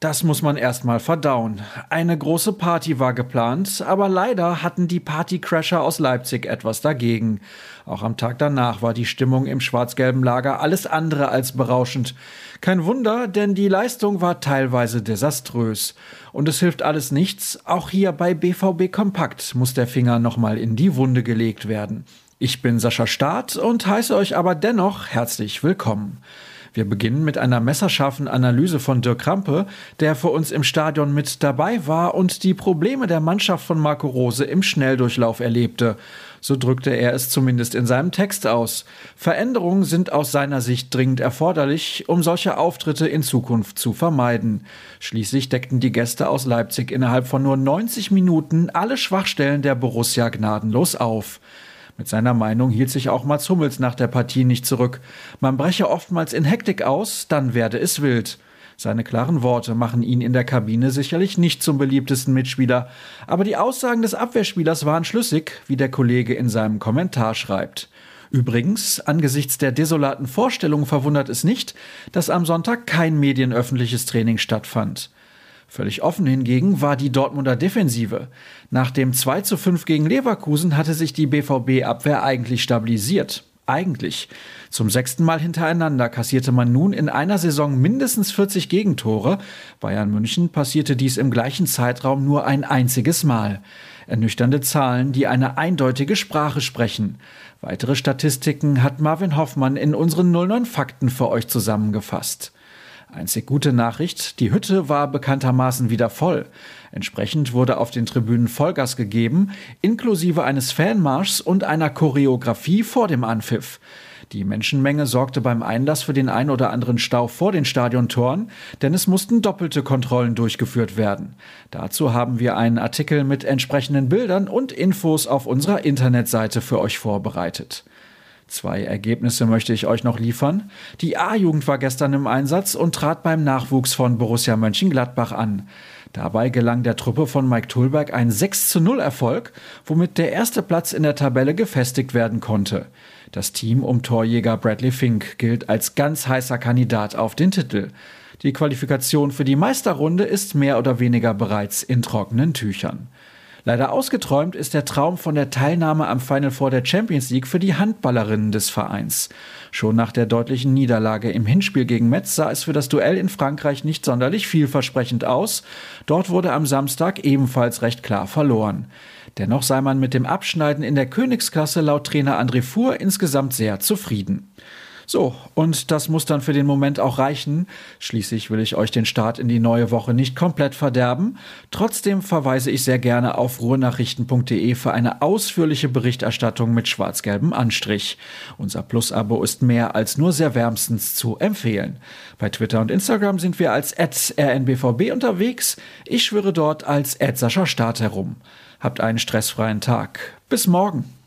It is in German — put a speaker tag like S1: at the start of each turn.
S1: Das muss man erstmal verdauen. Eine große Party war geplant, aber leider hatten die Partycrasher aus Leipzig etwas dagegen. Auch am Tag danach war die Stimmung im schwarz-gelben Lager alles andere als berauschend. Kein Wunder, denn die Leistung war teilweise desaströs. Und es hilft alles nichts, auch hier bei BVB Kompakt muss der Finger nochmal in die Wunde gelegt werden. Ich bin Sascha Staat und heiße euch aber dennoch herzlich willkommen. Wir beginnen mit einer messerscharfen Analyse von Dirk Krampe, der für uns im Stadion mit dabei war und die Probleme der Mannschaft von Marco Rose im Schnelldurchlauf erlebte. So drückte er es zumindest in seinem Text aus. Veränderungen sind aus seiner Sicht dringend erforderlich, um solche Auftritte in Zukunft zu vermeiden. Schließlich deckten die Gäste aus Leipzig innerhalb von nur 90 Minuten alle Schwachstellen der Borussia gnadenlos auf. Mit seiner Meinung hielt sich auch Mats Hummels nach der Partie nicht zurück. Man breche oftmals in Hektik aus, dann werde es wild. Seine klaren Worte machen ihn in der Kabine sicherlich nicht zum beliebtesten Mitspieler, aber die Aussagen des Abwehrspielers waren schlüssig, wie der Kollege in seinem Kommentar schreibt. Übrigens, angesichts der desolaten Vorstellung verwundert es nicht, dass am Sonntag kein medienöffentliches Training stattfand. Völlig offen hingegen war die Dortmunder Defensive. Nach dem 2 zu 5 gegen Leverkusen hatte sich die BVB-Abwehr eigentlich stabilisiert. Eigentlich. Zum sechsten Mal hintereinander kassierte man nun in einer Saison mindestens 40 Gegentore. Bayern München passierte dies im gleichen Zeitraum nur ein einziges Mal. Ernüchternde Zahlen, die eine eindeutige Sprache sprechen. Weitere Statistiken hat Marvin Hoffmann in unseren 09 Fakten für euch zusammengefasst. Einzig gute Nachricht, die Hütte war bekanntermaßen wieder voll. Entsprechend wurde auf den Tribünen Vollgas gegeben, inklusive eines Fanmarschs und einer Choreografie vor dem Anpfiff. Die Menschenmenge sorgte beim Einlass für den ein oder anderen Stau vor den Stadiontoren, denn es mussten doppelte Kontrollen durchgeführt werden. Dazu haben wir einen Artikel mit entsprechenden Bildern und Infos auf unserer Internetseite für euch vorbereitet. Zwei Ergebnisse möchte ich euch noch liefern. Die A-Jugend war gestern im Einsatz und trat beim Nachwuchs von Borussia Mönchengladbach an. Dabei gelang der Truppe von Mike Tulberg ein 6 zu 0 Erfolg, womit der erste Platz in der Tabelle gefestigt werden konnte. Das Team um Torjäger Bradley Fink gilt als ganz heißer Kandidat auf den Titel. Die Qualifikation für die Meisterrunde ist mehr oder weniger bereits in trockenen Tüchern. Leider ausgeträumt ist der Traum von der Teilnahme am Final Four der Champions League für die Handballerinnen des Vereins. Schon nach der deutlichen Niederlage im Hinspiel gegen Metz sah es für das Duell in Frankreich nicht sonderlich vielversprechend aus. Dort wurde am Samstag ebenfalls recht klar verloren. Dennoch sei man mit dem Abschneiden in der Königsklasse laut Trainer André Fuhr insgesamt sehr zufrieden. So, und das muss dann für den Moment auch reichen. Schließlich will ich euch den Start in die neue Woche nicht komplett verderben. Trotzdem verweise ich sehr gerne auf ruhrnachrichten.de für eine ausführliche Berichterstattung mit schwarz-gelbem Anstrich. Unser Plus-Abo ist mehr als nur sehr wärmstens zu empfehlen. Bei Twitter und Instagram sind wir als rnbvb unterwegs. Ich schwöre dort als Sascha Start herum. Habt einen stressfreien Tag. Bis morgen.